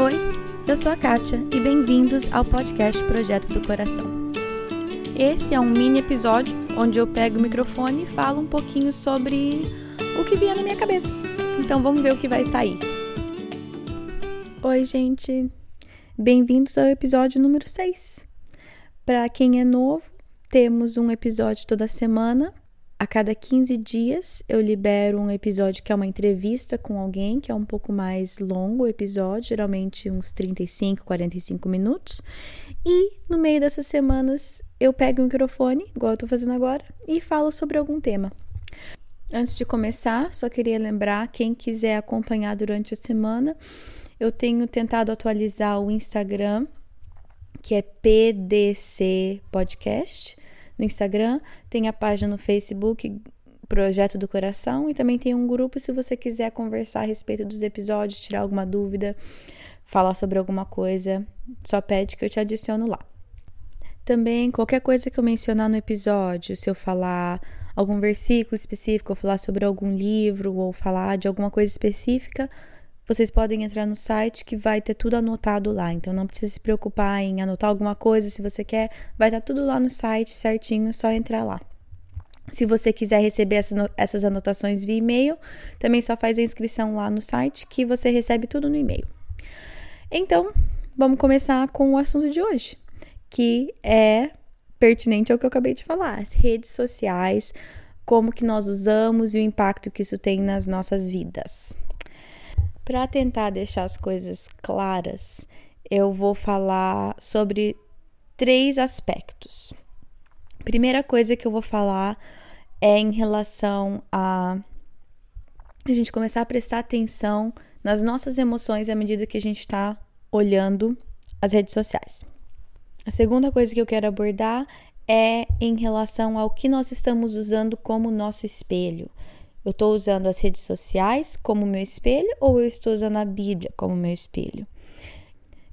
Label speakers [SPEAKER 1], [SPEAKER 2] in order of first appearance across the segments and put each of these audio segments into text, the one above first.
[SPEAKER 1] Oi, eu sou a Kátia e bem-vindos ao podcast Projeto do Coração. Esse é um mini episódio onde eu pego o microfone e falo um pouquinho sobre o que vier na minha cabeça. Então vamos ver o que vai sair. Oi, gente. Bem-vindos ao episódio número 6. Para quem é novo, temos um episódio toda semana a cada 15 dias eu libero um episódio que é uma entrevista com alguém, que é um pouco mais longo o episódio, geralmente uns 35, 45 minutos. E no meio dessas semanas eu pego o microfone, igual eu tô fazendo agora, e falo sobre algum tema. Antes de começar, só queria lembrar quem quiser acompanhar durante a semana, eu tenho tentado atualizar o Instagram, que é PDC Podcast no Instagram, tem a página no Facebook Projeto do Coração e também tem um grupo se você quiser conversar a respeito dos episódios, tirar alguma dúvida, falar sobre alguma coisa, só pede que eu te adiciono lá. Também qualquer coisa que eu mencionar no episódio, se eu falar algum versículo específico, ou falar sobre algum livro, ou falar de alguma coisa específica, vocês podem entrar no site que vai ter tudo anotado lá. Então não precisa se preocupar em anotar alguma coisa se você quer, vai estar tudo lá no site certinho, só entrar lá. Se você quiser receber essas anotações via e-mail, também só faz a inscrição lá no site que você recebe tudo no e-mail. Então, vamos começar com o assunto de hoje, que é pertinente ao que eu acabei de falar, as redes sociais, como que nós usamos e o impacto que isso tem nas nossas vidas. Para tentar deixar as coisas claras, eu vou falar sobre três aspectos. Primeira coisa que eu vou falar é em relação a a gente começar a prestar atenção nas nossas emoções à medida que a gente está olhando as redes sociais. A segunda coisa que eu quero abordar é em relação ao que nós estamos usando como nosso espelho. Eu estou usando as redes sociais como meu espelho ou eu estou usando a Bíblia como meu espelho?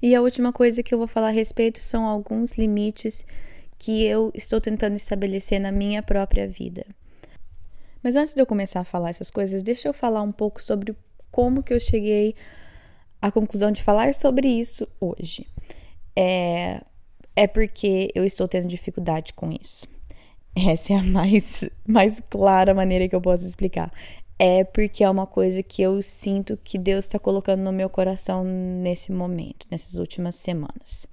[SPEAKER 1] E a última coisa que eu vou falar a respeito são alguns limites que eu estou tentando estabelecer na minha própria vida. Mas antes de eu começar a falar essas coisas, deixa eu falar um pouco sobre como que eu cheguei à conclusão de falar sobre isso hoje. É, é porque eu estou tendo dificuldade com isso. Essa é a mais, mais clara maneira que eu posso explicar. É porque é uma coisa que eu sinto que Deus está colocando no meu coração nesse momento, nessas últimas semanas.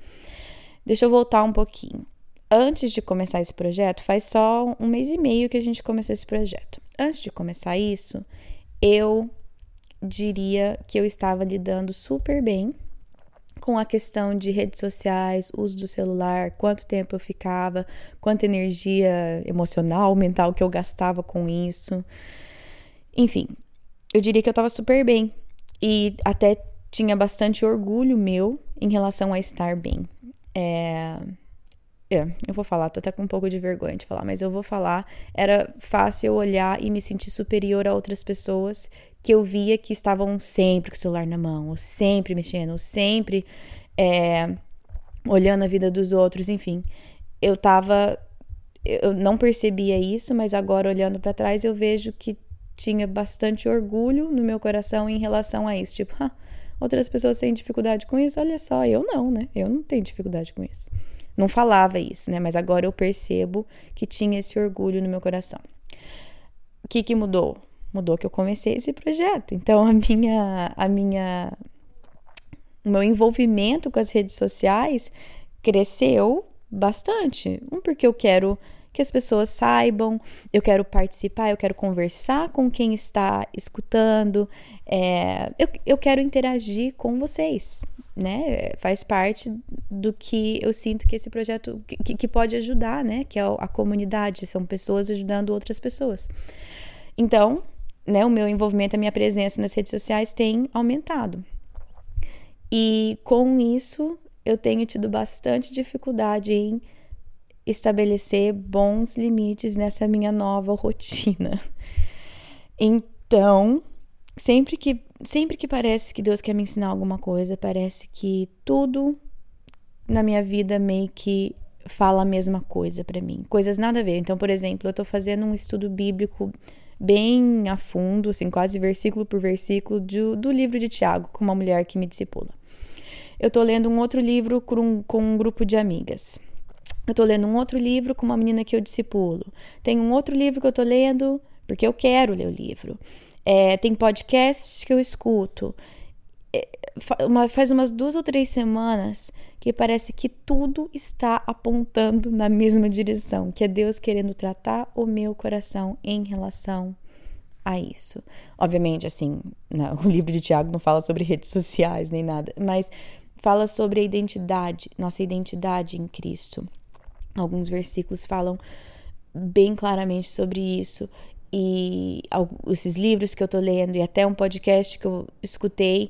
[SPEAKER 1] Deixa eu voltar um pouquinho. Antes de começar esse projeto, faz só um mês e meio que a gente começou esse projeto. Antes de começar isso, eu diria que eu estava lidando super bem com a questão de redes sociais, uso do celular, quanto tempo eu ficava, quanta energia emocional, mental que eu gastava com isso. Enfim, eu diria que eu estava super bem e até tinha bastante orgulho meu em relação a estar bem. É, é, eu vou falar, tô até com um pouco de vergonha de falar, mas eu vou falar. Era fácil olhar e me sentir superior a outras pessoas que eu via que estavam sempre com o celular na mão, ou sempre mexendo, ou sempre é, olhando a vida dos outros, enfim. Eu tava. Eu não percebia isso, mas agora olhando para trás eu vejo que tinha bastante orgulho no meu coração em relação a isso. Tipo, ah, outras pessoas têm dificuldade com isso, olha só, eu não, né? Eu não tenho dificuldade com isso. Não falava isso, né? Mas agora eu percebo que tinha esse orgulho no meu coração. O que, que mudou? mudou que eu comecei esse projeto. Então a minha a minha o meu envolvimento com as redes sociais cresceu bastante. Um porque eu quero que as pessoas saibam, eu quero participar, eu quero conversar com quem está escutando, é, eu, eu quero interagir com vocês, né? Faz parte do que eu sinto que esse projeto que, que pode ajudar, né? Que é a comunidade, são pessoas ajudando outras pessoas. Então, né, o meu envolvimento, a minha presença nas redes sociais tem aumentado. E com isso, eu tenho tido bastante dificuldade em estabelecer bons limites nessa minha nova rotina. Então, sempre que sempre que parece que Deus quer me ensinar alguma coisa, parece que tudo na minha vida meio que fala a mesma coisa para mim, coisas nada a ver. Então, por exemplo, eu tô fazendo um estudo bíblico bem a fundo, assim, quase versículo por versículo, do, do livro de Tiago, com uma mulher que me discipula. eu tô lendo um outro livro com com um grupo de amigas. Eu tô lendo um outro livro com uma menina que eu discipulo. Tem um outro livro que eu tô lendo porque eu quero ler o livro. É, tem podcasts que eu escuto. É, uma, faz umas duas ou três semanas que parece que tudo está apontando na mesma direção, que é Deus querendo tratar o meu coração em relação a isso. Obviamente, assim, não, o livro de Tiago não fala sobre redes sociais nem nada, mas fala sobre a identidade, nossa identidade em Cristo. Alguns versículos falam bem claramente sobre isso. E esses livros que eu tô lendo e até um podcast que eu escutei,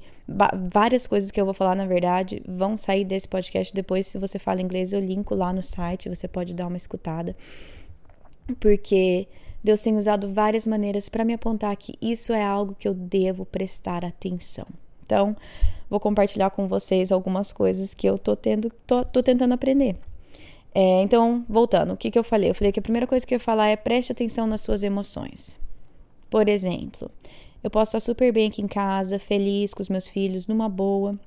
[SPEAKER 1] várias coisas que eu vou falar, na verdade, vão sair desse podcast depois. Se você fala inglês, eu linko lá no site, você pode dar uma escutada. Porque Deus tem usado várias maneiras para me apontar que isso é algo que eu devo prestar atenção. Então, vou compartilhar com vocês algumas coisas que eu tô tendo, tô, tô tentando aprender. É, então, voltando, o que, que eu falei? Eu falei que a primeira coisa que eu ia falar é preste atenção nas suas emoções. Por exemplo, eu posso estar super bem aqui em casa, feliz com os meus filhos, numa boa.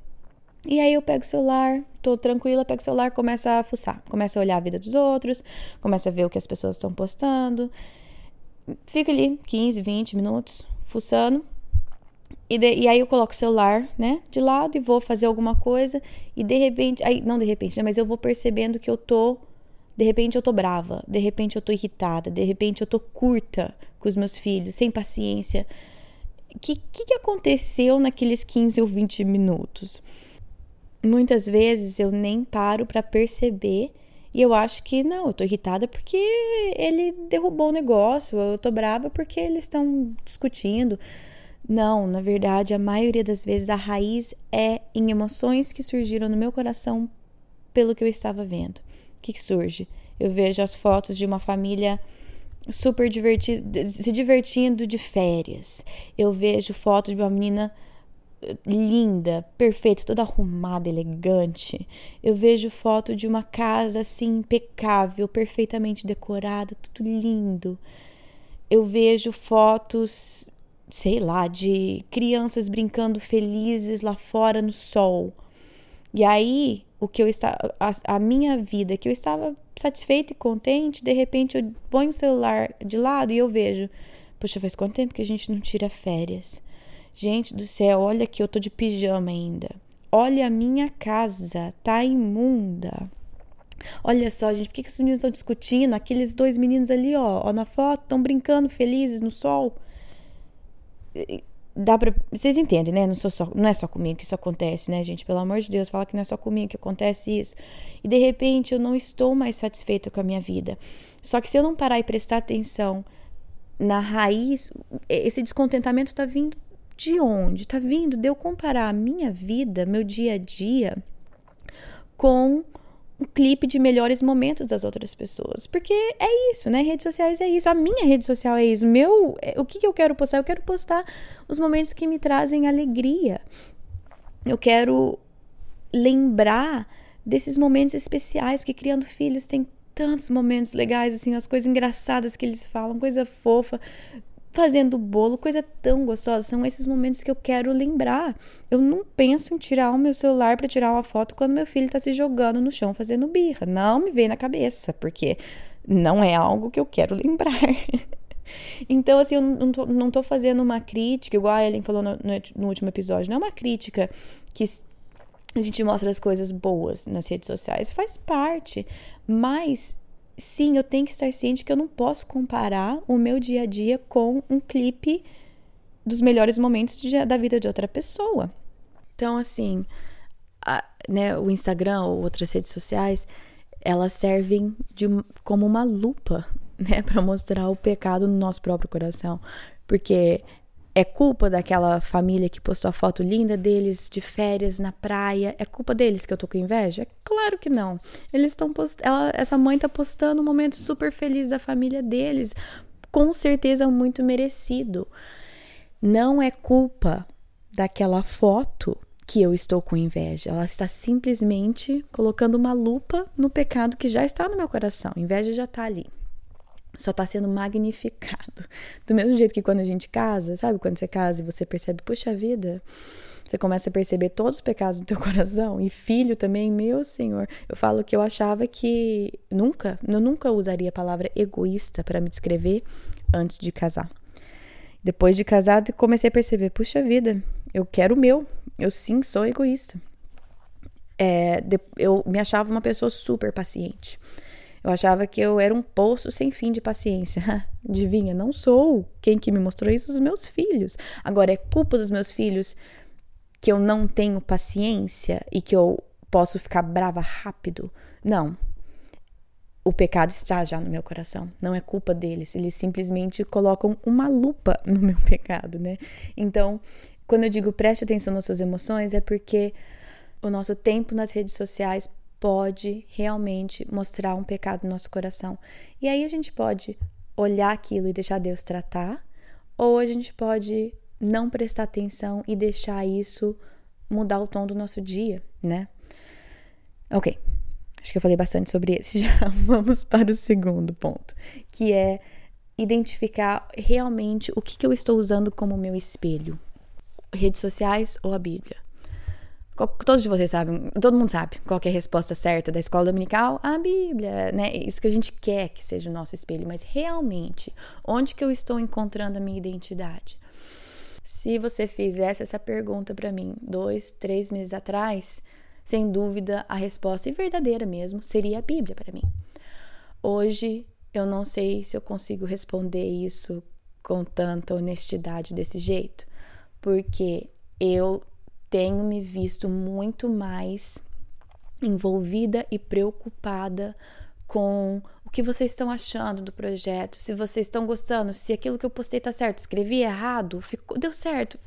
[SPEAKER 1] E aí eu pego o celular, tô tranquila, pego o celular, começa a fuçar, começa a olhar a vida dos outros, começa a ver o que as pessoas estão postando fica ali 15, 20 minutos fuçando. E, de, e aí eu coloco o celular, né, de lado e vou fazer alguma coisa e de repente, aí não de repente, né, mas eu vou percebendo que eu tô de repente eu tô brava, de repente eu tô irritada, de repente eu tô curta com os meus filhos, sem paciência. O que, que, que aconteceu naqueles 15 ou 20 minutos? Muitas vezes eu nem paro para perceber e eu acho que não, eu tô irritada porque ele derrubou o negócio, eu tô brava porque eles estão discutindo. Não, na verdade, a maioria das vezes a raiz é em emoções que surgiram no meu coração pelo que eu estava vendo. O que, que surge? Eu vejo as fotos de uma família super divertida, se divertindo de férias. Eu vejo fotos de uma menina linda, perfeita, toda arrumada, elegante. Eu vejo foto de uma casa assim impecável, perfeitamente decorada, tudo lindo. Eu vejo fotos, sei lá, de crianças brincando felizes lá fora no sol. E aí, o que eu estava a, a minha vida, que eu estava satisfeita e contente, de repente eu ponho o celular de lado e eu vejo, poxa, faz quanto tempo que a gente não tira férias? Gente do céu, olha que eu tô de pijama ainda. Olha a minha casa, tá imunda. Olha só, gente, por que, que os meninos estão discutindo? Aqueles dois meninos ali, ó, ó na foto, estão brincando felizes no sol. Dá pra. Vocês entendem, né? Não, sou só, não é só comigo que isso acontece, né, gente? Pelo amor de Deus, fala que não é só comigo que acontece isso. E de repente eu não estou mais satisfeita com a minha vida. Só que se eu não parar e prestar atenção na raiz, esse descontentamento tá vindo de onde está vindo de eu comparar a minha vida, meu dia a dia, com um clipe de melhores momentos das outras pessoas. Porque é isso, né? Redes sociais é isso. A minha rede social é isso. Meu, é, o que, que eu quero postar? Eu quero postar os momentos que me trazem alegria. Eu quero lembrar desses momentos especiais, porque criando filhos tem tantos momentos legais, assim, as coisas engraçadas que eles falam, coisa fofa fazendo bolo, coisa tão gostosa. São esses momentos que eu quero lembrar. Eu não penso em tirar o meu celular para tirar uma foto quando meu filho está se jogando no chão fazendo birra. Não me vem na cabeça, porque não é algo que eu quero lembrar. então, assim, eu não tô, não tô fazendo uma crítica, igual a Ellen falou no, no, no último episódio, não é uma crítica que a gente mostra as coisas boas nas redes sociais, faz parte, mas sim, eu tenho que estar ciente que eu não posso comparar o meu dia a dia com um clipe dos melhores momentos de, da vida de outra pessoa. Então, assim, a, né, o Instagram ou outras redes sociais, elas servem de, como uma lupa, né, para mostrar o pecado no nosso próprio coração. Porque é culpa daquela família que postou a foto linda deles de férias na praia? É culpa deles que eu tô com inveja? É claro que não. Eles estão. Essa mãe tá postando um momento super feliz da família deles. Com certeza muito merecido. Não é culpa daquela foto que eu estou com inveja. Ela está simplesmente colocando uma lupa no pecado que já está no meu coração. A inveja já está ali só está sendo magnificado. Do mesmo jeito que quando a gente casa, sabe? Quando você casa e você percebe, puxa vida, você começa a perceber todos os pecados do teu coração e filho também, meu Senhor. Eu falo que eu achava que nunca, eu nunca usaria a palavra egoísta para me descrever antes de casar. Depois de casado, comecei a perceber, puxa vida, eu quero o meu. Eu sim sou egoísta. É, eu me achava uma pessoa super paciente. Eu achava que eu era um poço sem fim de paciência. Adivinha, não sou. Quem que me mostrou isso? Os meus filhos. Agora, é culpa dos meus filhos que eu não tenho paciência e que eu posso ficar brava rápido? Não. O pecado está já no meu coração. Não é culpa deles. Eles simplesmente colocam uma lupa no meu pecado, né? Então, quando eu digo preste atenção nas suas emoções, é porque o nosso tempo nas redes sociais pode realmente mostrar um pecado no nosso coração. E aí a gente pode olhar aquilo e deixar Deus tratar, ou a gente pode não prestar atenção e deixar isso mudar o tom do nosso dia, né? Ok, acho que eu falei bastante sobre esse. Já vamos para o segundo ponto, que é identificar realmente o que, que eu estou usando como meu espelho: redes sociais ou a Bíblia. Todos vocês sabem, todo mundo sabe qual é a resposta certa da escola dominical? A Bíblia, né? Isso que a gente quer que seja o nosso espelho, mas realmente, onde que eu estou encontrando a minha identidade? Se você fizesse essa pergunta para mim dois, três meses atrás, sem dúvida a resposta, e verdadeira mesmo, seria a Bíblia para mim. Hoje, eu não sei se eu consigo responder isso com tanta honestidade desse jeito, porque eu tenho me visto muito mais envolvida e preocupada com o que vocês estão achando do projeto, se vocês estão gostando, se aquilo que eu postei tá certo, escrevi errado, ficou, deu certo,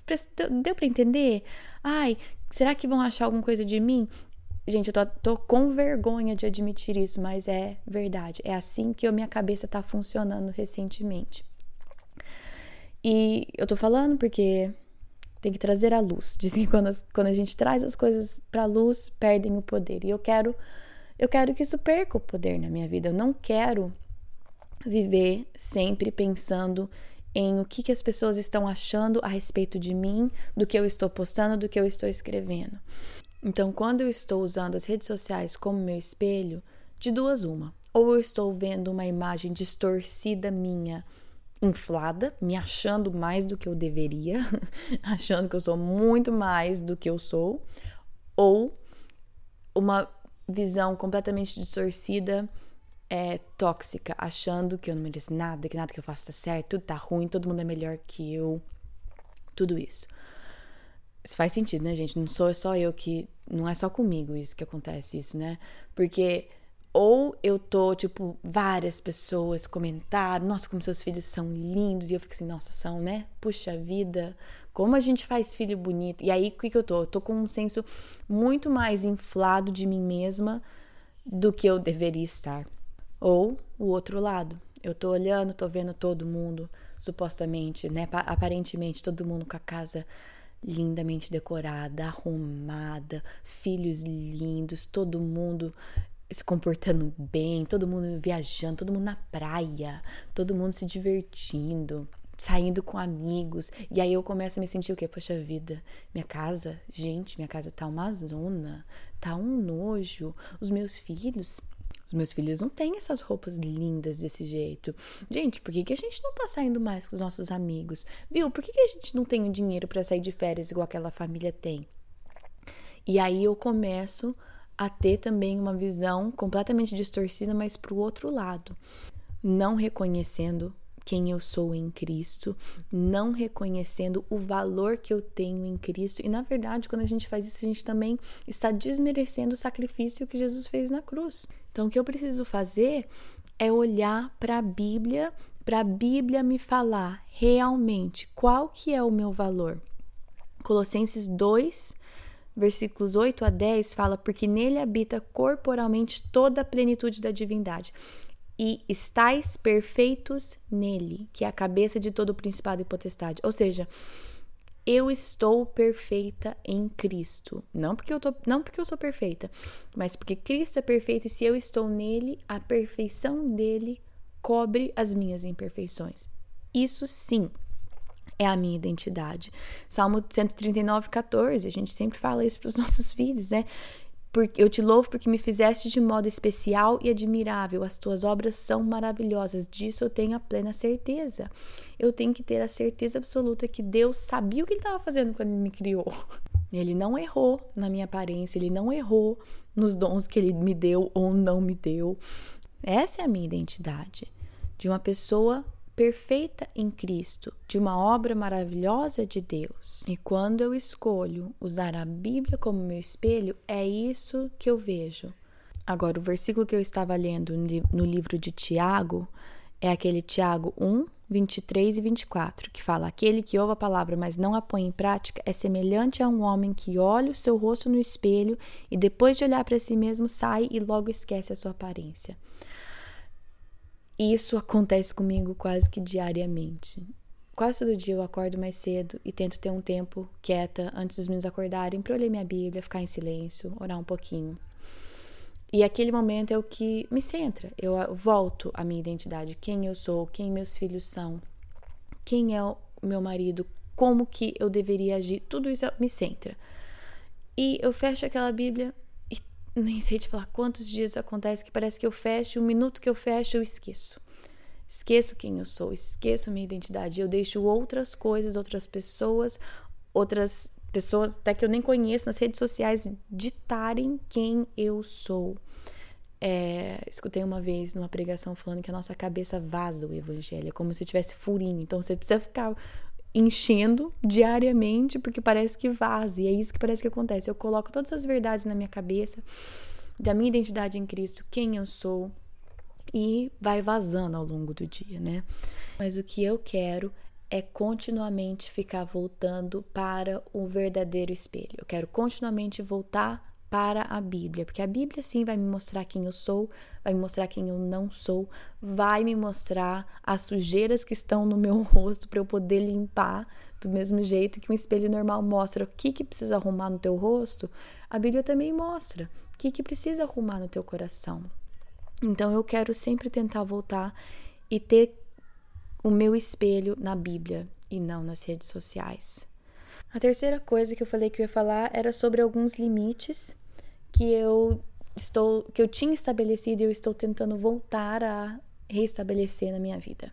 [SPEAKER 1] deu para entender? Ai, será que vão achar alguma coisa de mim? Gente, eu tô, tô, com vergonha de admitir isso, mas é verdade. É assim que a minha cabeça tá funcionando recentemente. E eu tô falando porque tem que trazer a luz. Dizem que quando, as, quando a gente traz as coisas para a luz, perdem o poder. E eu quero, eu quero que isso perca o poder na minha vida. Eu não quero viver sempre pensando em o que, que as pessoas estão achando a respeito de mim, do que eu estou postando, do que eu estou escrevendo. Então, quando eu estou usando as redes sociais como meu espelho, de duas uma. Ou eu estou vendo uma imagem distorcida minha inflada, me achando mais do que eu deveria, achando que eu sou muito mais do que eu sou, ou uma visão completamente distorcida, é, tóxica, achando que eu não mereço nada, que nada que eu faço tá certo, tudo tá ruim, todo mundo é melhor que eu, tudo isso. Isso faz sentido, né, gente? Não sou só eu que. Não é só comigo isso que acontece, isso, né? Porque ou eu tô, tipo, várias pessoas comentaram, nossa, como seus filhos são lindos, e eu fico assim, nossa, são, né? Puxa vida, como a gente faz filho bonito. E aí, o que, que eu tô? Eu tô com um senso muito mais inflado de mim mesma do que eu deveria estar. Ou o outro lado, eu tô olhando, tô vendo todo mundo, supostamente, né? Aparentemente, todo mundo com a casa lindamente decorada, arrumada, filhos lindos, todo mundo se comportando bem, todo mundo viajando, todo mundo na praia, todo mundo se divertindo, saindo com amigos. E aí eu começo a me sentir o quê? Poxa vida, minha casa, gente, minha casa tá uma zona, tá um nojo. Os meus filhos, os meus filhos não têm essas roupas lindas desse jeito. Gente, por que, que a gente não tá saindo mais com os nossos amigos? Viu? Por que, que a gente não tem o dinheiro para sair de férias igual aquela família tem? E aí eu começo a ter também uma visão completamente distorcida, mas para o outro lado, não reconhecendo quem eu sou em Cristo, não reconhecendo o valor que eu tenho em Cristo. E na verdade, quando a gente faz isso, a gente também está desmerecendo o sacrifício que Jesus fez na cruz. Então, o que eu preciso fazer é olhar para a Bíblia, para a Bíblia me falar realmente qual que é o meu valor. Colossenses 2, versículos 8 a 10 fala: Porque nele habita corporalmente toda a plenitude da divindade. E estáis perfeitos nele, que é a cabeça de todo o principado e potestade. Ou seja, eu estou perfeita em Cristo. Não porque eu tô, não porque eu sou perfeita, mas porque Cristo é perfeito e se eu estou nele, a perfeição dele cobre as minhas imperfeições. Isso sim é a minha identidade. Salmo 139, 14, a gente sempre fala isso para os nossos filhos, né? Porque eu te louvo porque me fizeste de modo especial e admirável. As tuas obras são maravilhosas. Disso eu tenho a plena certeza. Eu tenho que ter a certeza absoluta que Deus sabia o que ele estava fazendo quando ele me criou. Ele não errou na minha aparência, ele não errou nos dons que ele me deu ou não me deu. Essa é a minha identidade de uma pessoa perfeita em Cristo, de uma obra maravilhosa de Deus. E quando eu escolho usar a Bíblia como meu espelho, é isso que eu vejo. Agora, o versículo que eu estava lendo no livro de Tiago é aquele Tiago 1, 23 e 24, que fala: Aquele que ouve a palavra, mas não a põe em prática, é semelhante a um homem que olha o seu rosto no espelho e depois de olhar para si mesmo sai e logo esquece a sua aparência. Isso acontece comigo quase que diariamente. Quase todo dia eu acordo mais cedo e tento ter um tempo quieta antes dos meninos acordarem para ler minha Bíblia, ficar em silêncio, orar um pouquinho. E aquele momento é o que me centra. Eu volto à minha identidade, quem eu sou, quem meus filhos são, quem é o meu marido, como que eu deveria agir, tudo isso me centra. E eu fecho aquela Bíblia nem sei te falar quantos dias acontece que parece que eu fecho, o minuto que eu fecho, eu esqueço. Esqueço quem eu sou, esqueço minha identidade. Eu deixo outras coisas, outras pessoas, outras pessoas até que eu nem conheço nas redes sociais ditarem quem eu sou. É, escutei uma vez numa pregação falando que a nossa cabeça vaza o evangelho, é como se tivesse furinho. Então você precisa ficar enchendo diariamente, porque parece que vaza, e é isso que parece que acontece. Eu coloco todas as verdades na minha cabeça, da minha identidade em Cristo, quem eu sou, e vai vazando ao longo do dia, né? Mas o que eu quero é continuamente ficar voltando para o verdadeiro espelho. Eu quero continuamente voltar para a Bíblia, porque a Bíblia sim vai me mostrar quem eu sou, vai me mostrar quem eu não sou, vai me mostrar as sujeiras que estão no meu rosto para eu poder limpar do mesmo jeito que um espelho normal mostra o que que precisa arrumar no teu rosto, a Bíblia também mostra o que que precisa arrumar no teu coração. Então eu quero sempre tentar voltar e ter o meu espelho na Bíblia e não nas redes sociais. A terceira coisa que eu falei que eu ia falar era sobre alguns limites que eu estou que eu tinha estabelecido e eu estou tentando voltar a reestabelecer na minha vida.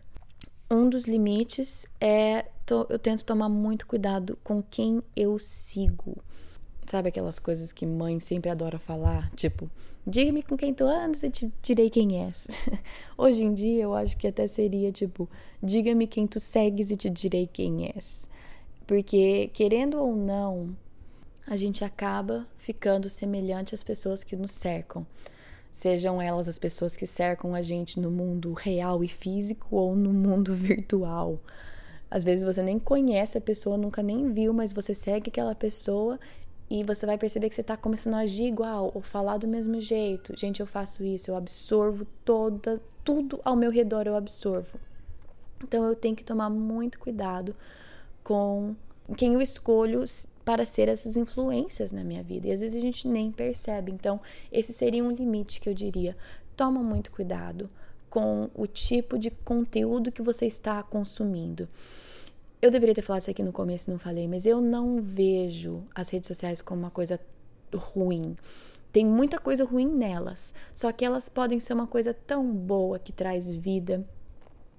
[SPEAKER 1] Um dos limites é eu tento tomar muito cuidado com quem eu sigo. Sabe aquelas coisas que mãe sempre adora falar? Tipo, diga-me com quem tu andas e te direi quem és. Hoje em dia eu acho que até seria tipo, diga-me quem tu segues e te direi quem és. Porque, querendo ou não, a gente acaba ficando semelhante às pessoas que nos cercam. Sejam elas as pessoas que cercam a gente no mundo real e físico ou no mundo virtual. Às vezes você nem conhece a pessoa, nunca nem viu, mas você segue aquela pessoa e você vai perceber que você está começando a agir igual ou falar do mesmo jeito. Gente, eu faço isso, eu absorvo toda, tudo ao meu redor eu absorvo. Então eu tenho que tomar muito cuidado com quem eu escolho para ser essas influências na minha vida. E às vezes a gente nem percebe. Então, esse seria um limite que eu diria. Toma muito cuidado com o tipo de conteúdo que você está consumindo. Eu deveria ter falado isso aqui no começo, não falei, mas eu não vejo as redes sociais como uma coisa ruim. Tem muita coisa ruim nelas, só que elas podem ser uma coisa tão boa que traz vida,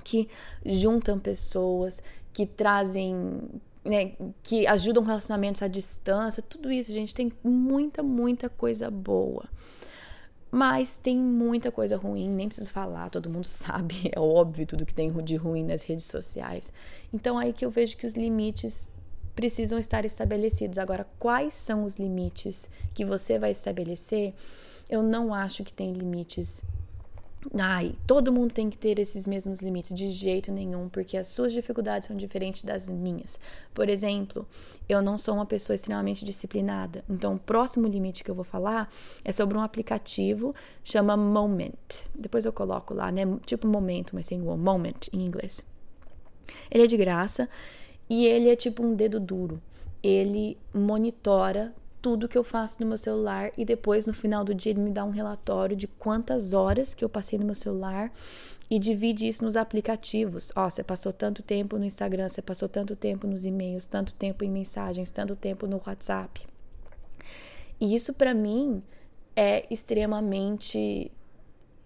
[SPEAKER 1] que juntam pessoas, que trazem, né, que ajudam relacionamentos à distância, tudo isso, gente, tem muita, muita coisa boa. Mas tem muita coisa ruim, nem preciso falar, todo mundo sabe, é óbvio tudo que tem de ruim nas redes sociais. Então aí que eu vejo que os limites precisam estar estabelecidos. Agora, quais são os limites que você vai estabelecer? Eu não acho que tem limites Ai, todo mundo tem que ter esses mesmos limites, de jeito nenhum, porque as suas dificuldades são diferentes das minhas. Por exemplo, eu não sou uma pessoa extremamente disciplinada, então o próximo limite que eu vou falar é sobre um aplicativo chama Moment. Depois eu coloco lá, né? Tipo momento, mas sem o moment em inglês. Ele é de graça e ele é tipo um dedo duro. Ele monitora tudo que eu faço no meu celular e depois no final do dia ele me dá um relatório de quantas horas que eu passei no meu celular e divide isso nos aplicativos. Ó, você passou tanto tempo no Instagram, você passou tanto tempo nos e-mails, tanto tempo em mensagens, tanto tempo no WhatsApp. E isso para mim é extremamente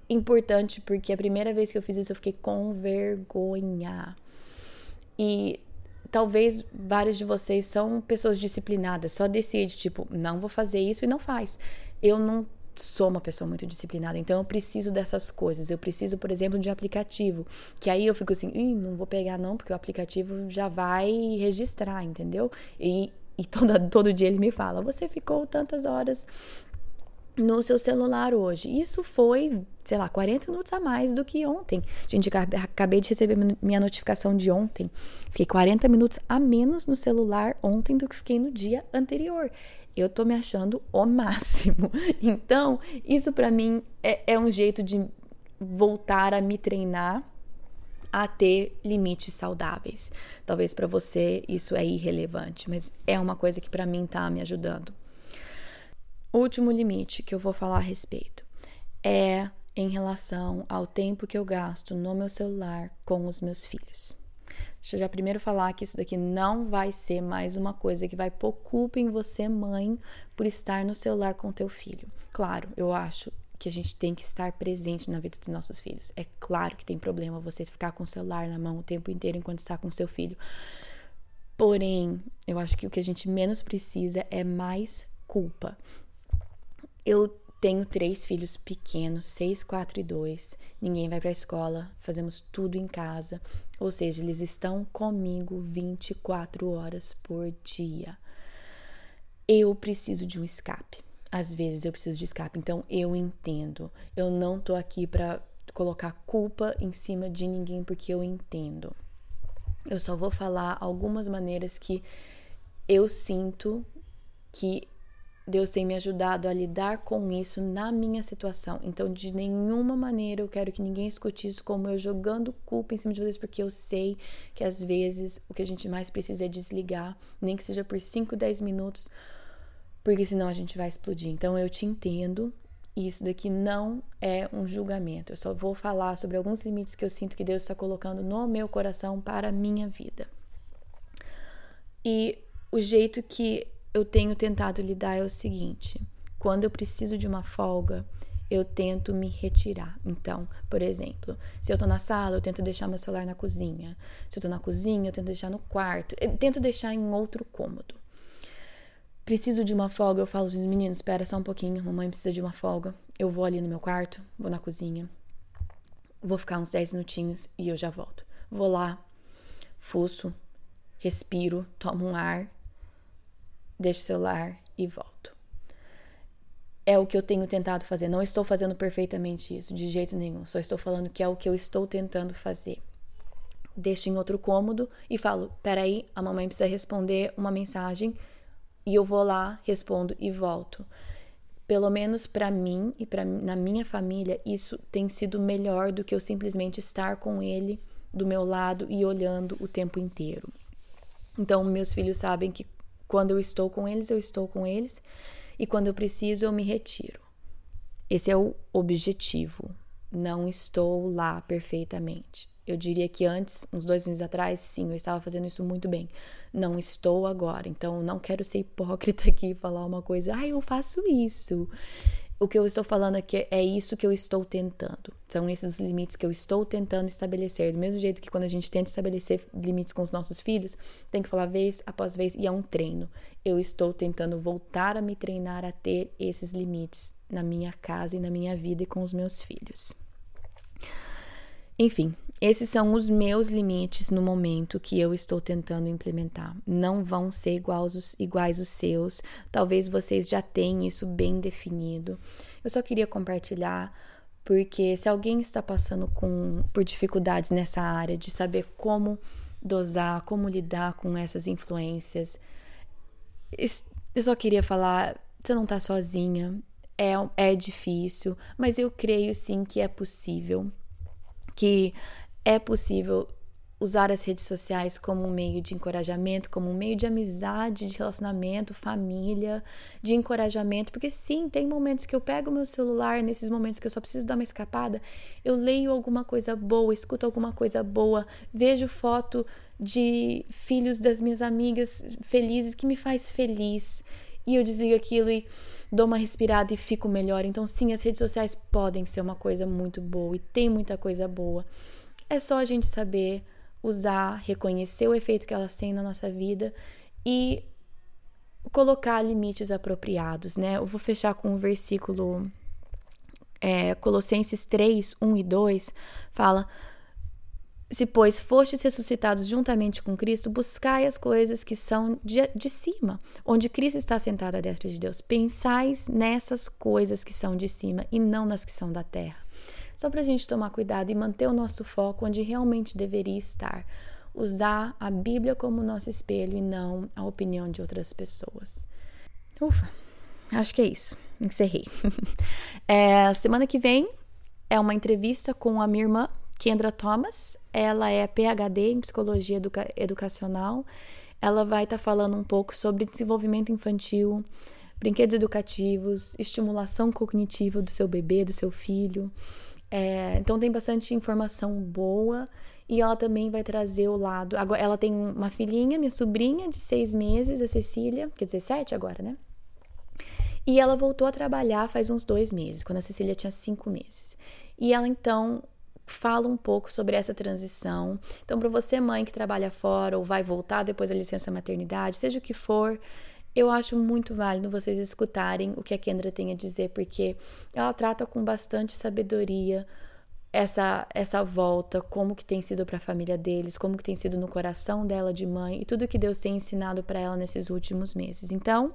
[SPEAKER 1] importante porque a primeira vez que eu fiz isso eu fiquei com vergonha. E talvez vários de vocês são pessoas disciplinadas, só decide tipo, não vou fazer isso e não faz. Eu não sou uma pessoa muito disciplinada, então eu preciso dessas coisas. Eu preciso, por exemplo, de aplicativo, que aí eu fico assim, não vou pegar não, porque o aplicativo já vai registrar, entendeu? E, e todo, todo dia ele me fala, você ficou tantas horas no seu celular hoje. Isso foi, sei lá, 40 minutos a mais do que ontem. Gente, acabei de receber minha notificação de ontem. Fiquei 40 minutos a menos no celular ontem do que fiquei no dia anterior eu tô me achando o máximo. Então, isso para mim é, é um jeito de voltar a me treinar a ter limites saudáveis. Talvez para você isso é irrelevante, mas é uma coisa que para mim tá me ajudando. Último limite que eu vou falar a respeito é em relação ao tempo que eu gasto no meu celular com os meus filhos. Deixa eu já primeiro falar que isso daqui não vai ser mais uma coisa que vai pôr culpa em você, mãe, por estar no celular com teu filho. Claro, eu acho que a gente tem que estar presente na vida dos nossos filhos. É claro que tem problema você ficar com o celular na mão o tempo inteiro enquanto está com seu filho. Porém, eu acho que o que a gente menos precisa é mais culpa. Eu tenho três filhos pequenos, seis, quatro e dois. Ninguém vai para a escola, fazemos tudo em casa. Ou seja, eles estão comigo 24 horas por dia. Eu preciso de um escape. Às vezes eu preciso de escape, então eu entendo. Eu não tô aqui para colocar culpa em cima de ninguém porque eu entendo. Eu só vou falar algumas maneiras que eu sinto que Deus tem me ajudado a lidar com isso na minha situação. Então, de nenhuma maneira eu quero que ninguém escute isso como eu jogando culpa em cima de vocês, porque eu sei que às vezes o que a gente mais precisa é desligar, nem que seja por 5, 10 minutos, porque senão a gente vai explodir. Então, eu te entendo. Isso daqui não é um julgamento. Eu só vou falar sobre alguns limites que eu sinto que Deus está colocando no meu coração para a minha vida. E o jeito que eu tenho tentado lidar é o seguinte: quando eu preciso de uma folga, eu tento me retirar. Então, por exemplo, se eu tô na sala, eu tento deixar meu celular na cozinha. Se eu tô na cozinha, eu tento deixar no quarto. Eu tento deixar em outro cômodo. Preciso de uma folga, eu falo pros meninos, espera só um pouquinho, mamãe precisa de uma folga. Eu vou ali no meu quarto, vou na cozinha. Vou ficar uns 10 minutinhos e eu já volto. Vou lá, fuço, respiro, tomo um ar deixo o celular e volto. É o que eu tenho tentado fazer. Não estou fazendo perfeitamente isso, de jeito nenhum. Só estou falando que é o que eu estou tentando fazer. Deixo em outro cômodo e falo: peraí, a mamãe precisa responder uma mensagem. E eu vou lá, respondo e volto. Pelo menos para mim e para na minha família, isso tem sido melhor do que eu simplesmente estar com ele do meu lado e olhando o tempo inteiro. Então, meus filhos sabem que quando eu estou com eles, eu estou com eles, e quando eu preciso, eu me retiro. Esse é o objetivo. Não estou lá perfeitamente. Eu diria que antes, uns dois anos atrás, sim, eu estava fazendo isso muito bem. Não estou agora. Então, não quero ser hipócrita aqui e falar uma coisa, ah, eu faço isso. O que eu estou falando aqui é isso que eu estou tentando. São esses os limites que eu estou tentando estabelecer. Do mesmo jeito que quando a gente tenta estabelecer limites com os nossos filhos, tem que falar vez após vez e é um treino. Eu estou tentando voltar a me treinar a ter esses limites na minha casa e na minha vida e com os meus filhos. Enfim, esses são os meus limites no momento que eu estou tentando implementar. Não vão ser iguais os, iguais os seus. Talvez vocês já tenham isso bem definido. Eu só queria compartilhar porque se alguém está passando com, por dificuldades nessa área de saber como dosar, como lidar com essas influências, eu só queria falar, você não está sozinha. É, é difícil, mas eu creio sim que é possível que é possível usar as redes sociais como um meio de encorajamento, como um meio de amizade, de relacionamento, família, de encorajamento, porque sim, tem momentos que eu pego meu celular, nesses momentos que eu só preciso dar uma escapada, eu leio alguma coisa boa, escuto alguma coisa boa, vejo foto de filhos das minhas amigas felizes que me faz feliz. E eu desligo aquilo e dou uma respirada e fico melhor. Então, sim, as redes sociais podem ser uma coisa muito boa e tem muita coisa boa. É só a gente saber usar, reconhecer o efeito que elas têm na nossa vida e colocar limites apropriados, né? Eu vou fechar com o versículo é, Colossenses 3, 1 e 2, fala. Se, pois, fostes ressuscitados juntamente com Cristo, buscai as coisas que são de, de cima, onde Cristo está sentado à destra de Deus. Pensais nessas coisas que são de cima e não nas que são da terra só para a gente tomar cuidado e manter o nosso foco onde realmente deveria estar. Usar a Bíblia como nosso espelho e não a opinião de outras pessoas. Ufa, acho que é isso. Encerrei. é, semana que vem é uma entrevista com a minha irmã, Kendra Thomas. Ela é PhD em psicologia educa educacional. Ela vai estar tá falando um pouco sobre desenvolvimento infantil, brinquedos educativos, estimulação cognitiva do seu bebê, do seu filho. É, então tem bastante informação boa e ela também vai trazer o lado. Agora, ela tem uma filhinha, minha sobrinha de seis meses, a Cecília, quer dizer, sete agora, né? E ela voltou a trabalhar faz uns dois meses, quando a Cecília tinha cinco meses. E ela então fala um pouco sobre essa transição. Então, para você, mãe que trabalha fora ou vai voltar depois da licença maternidade, seja o que for, eu acho muito válido vocês escutarem o que a Kendra tem a dizer, porque ela trata com bastante sabedoria essa essa volta, como que tem sido para a família deles, como que tem sido no coração dela de mãe e tudo que Deus tem ensinado para ela nesses últimos meses. Então,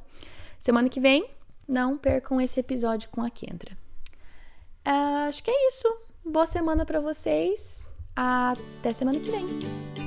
[SPEAKER 1] semana que vem, não percam esse episódio com a Kendra. Uh, acho que é isso. Boa semana para vocês. Até semana que vem.